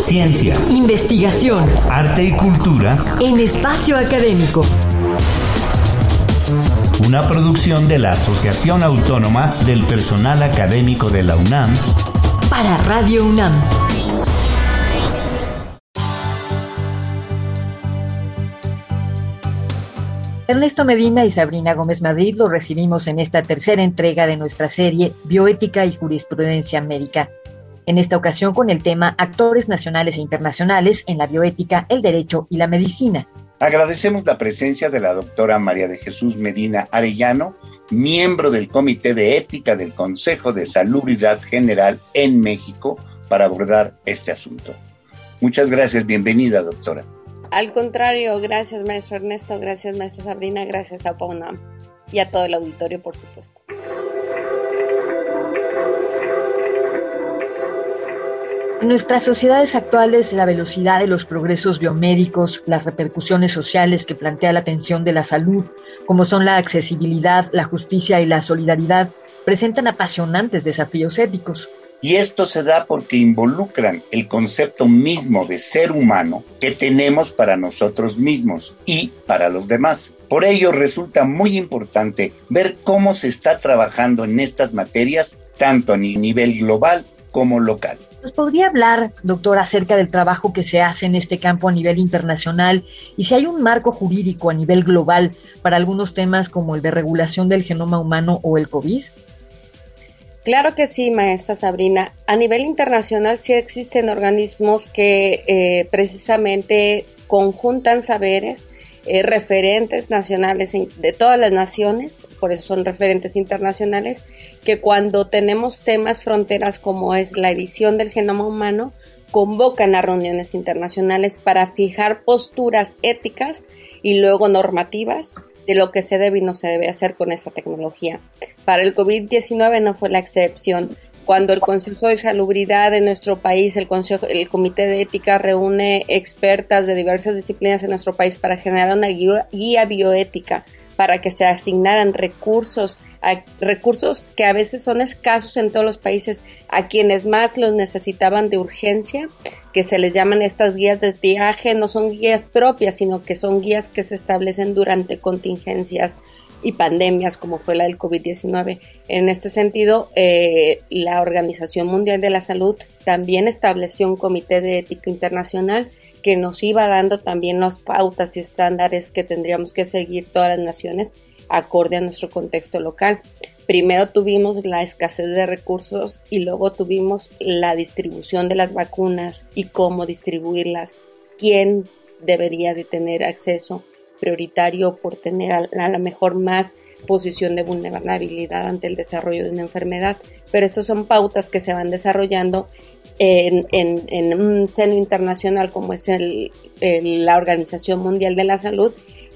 Ciencia, investigación, arte y cultura en espacio académico. Una producción de la Asociación Autónoma del Personal Académico de la UNAM para Radio UNAM. Ernesto Medina y Sabrina Gómez Madrid lo recibimos en esta tercera entrega de nuestra serie Bioética y Jurisprudencia América. En esta ocasión con el tema Actores nacionales e internacionales en la bioética, el derecho y la medicina. Agradecemos la presencia de la doctora María de Jesús Medina Arellano, miembro del Comité de Ética del Consejo de Salubridad General en México, para abordar este asunto. Muchas gracias, bienvenida, doctora. Al contrario, gracias maestro Ernesto, gracias maestra Sabrina, gracias a Pauna y a todo el auditorio, por supuesto. Nuestras sociedades actuales, la velocidad de los progresos biomédicos, las repercusiones sociales que plantea la atención de la salud, como son la accesibilidad, la justicia y la solidaridad, presentan apasionantes desafíos éticos. Y esto se da porque involucran el concepto mismo de ser humano que tenemos para nosotros mismos y para los demás. Por ello resulta muy importante ver cómo se está trabajando en estas materias tanto a nivel global como local. ¿Nos podría hablar, doctor, acerca del trabajo que se hace en este campo a nivel internacional y si hay un marco jurídico a nivel global para algunos temas como el de regulación del genoma humano o el COVID? Claro que sí, maestra Sabrina. A nivel internacional sí existen organismos que eh, precisamente conjuntan saberes, eh, referentes nacionales de todas las naciones, por eso son referentes internacionales, que cuando tenemos temas fronteras como es la edición del genoma humano, convocan a reuniones internacionales para fijar posturas éticas y luego normativas de lo que se debe y no se debe hacer con esta tecnología. Para el COVID-19 no fue la excepción. Cuando el Consejo de Salubridad de nuestro país, el, Consejo, el Comité de Ética reúne expertas de diversas disciplinas en nuestro país para generar una guía bioética para que se asignaran recursos, recursos que a veces son escasos en todos los países, a quienes más los necesitaban de urgencia, que se les llaman estas guías de viaje, no son guías propias, sino que son guías que se establecen durante contingencias y pandemias como fue la del COVID-19. En este sentido, eh, la Organización Mundial de la Salud también estableció un comité de ética internacional que nos iba dando también las pautas y estándares que tendríamos que seguir todas las naciones acorde a nuestro contexto local. Primero tuvimos la escasez de recursos y luego tuvimos la distribución de las vacunas y cómo distribuirlas, quién debería de tener acceso prioritario por tener a, la mejor más posición de vulnerabilidad ante el desarrollo de una enfermedad. Pero estas son pautas que se van desarrollando en, un seno internacional como es el, la Organización Mundial de la Salud,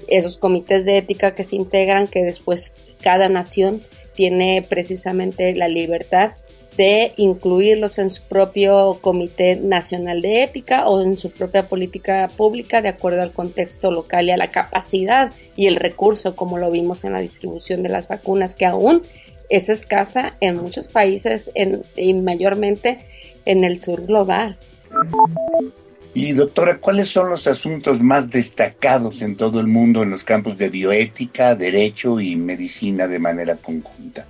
esos comités de ética que se integran, que después cada nación tiene precisamente la libertad de incluirlos en su propio Comité Nacional de Ética o en su propia política pública de acuerdo al contexto local y a la capacidad y el recurso, como lo vimos en la distribución de las vacunas, que aún es escasa en muchos países en, y mayormente en el sur global. Y doctora, ¿cuáles son los asuntos más destacados en todo el mundo en los campos de bioética, derecho y medicina de manera conjunta?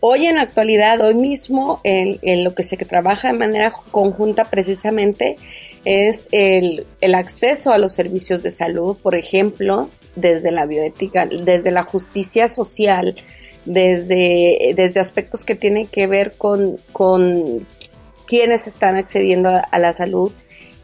Hoy en la actualidad, hoy mismo, en, lo que se trabaja de manera conjunta precisamente es el, el, acceso a los servicios de salud, por ejemplo, desde la bioética, desde la justicia social, desde, desde aspectos que tienen que ver con, con quienes están accediendo a, la salud.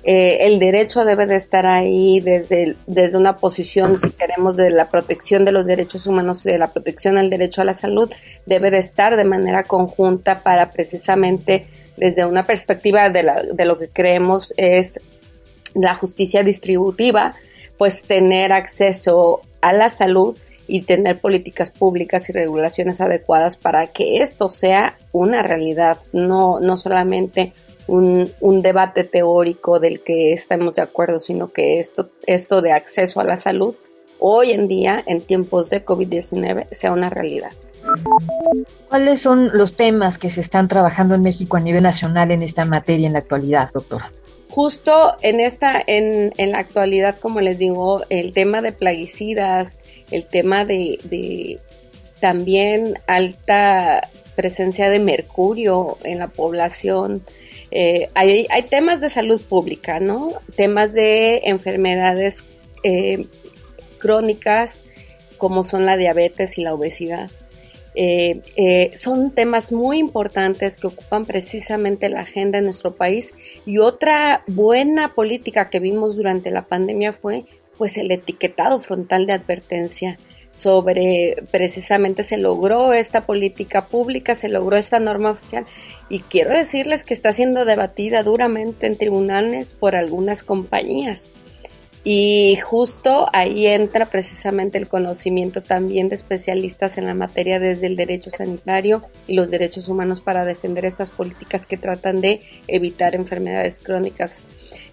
Eh, el derecho debe de estar ahí desde, desde una posición, si queremos, de la protección de los derechos humanos y de la protección al derecho a la salud, debe de estar de manera conjunta para precisamente desde una perspectiva de, la, de lo que creemos es la justicia distributiva, pues tener acceso a la salud y tener políticas públicas y regulaciones adecuadas para que esto sea una realidad, no, no solamente un, un, debate teórico del que estamos de acuerdo, sino que esto, esto de acceso a la salud hoy en día, en tiempos de COVID-19, sea una realidad. ¿Cuáles son los temas que se están trabajando en México a nivel nacional en esta materia en la actualidad, doctora? Justo en esta, en, en, la actualidad, como les digo, el tema de plaguicidas, el tema de, también alta presencia de mercurio en la población, eh, hay, hay, temas de salud pública, ¿no? Temas de enfermedades eh, crónicas como son la diabetes y la obesidad. Eh, eh, son temas muy importantes que ocupan precisamente la agenda en nuestro país y otra buena política que vimos durante la pandemia fue pues el etiquetado frontal de advertencia sobre precisamente se logró esta política pública, se logró esta norma oficial y quiero decirles que está siendo debatida duramente en tribunales por algunas compañías. Y justo ahí entra precisamente el conocimiento también de especialistas en la materia desde el derecho sanitario y los derechos humanos para defender estas políticas que tratan de evitar enfermedades crónicas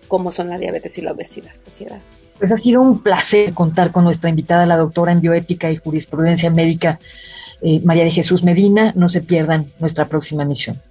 como son la diabetes y la obesidad. Sociedad. Pues ha sido un placer contar con nuestra invitada, la doctora en bioética y jurisprudencia médica, eh, María de Jesús Medina. No se pierdan nuestra próxima misión.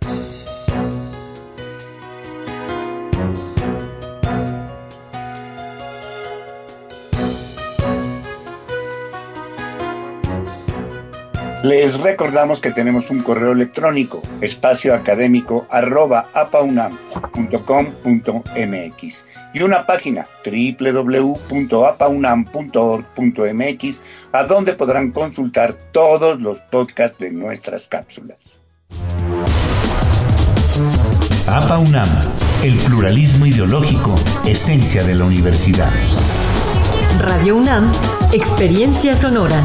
Les recordamos que tenemos un correo electrónico, espacio académico arroba apaunam.com.mx y una página www.apaunam.org.mx a donde podrán consultar todos los podcasts de nuestras cápsulas. APAUNAM, el pluralismo ideológico, esencia de la universidad. Radio UNAM, experiencia sonora.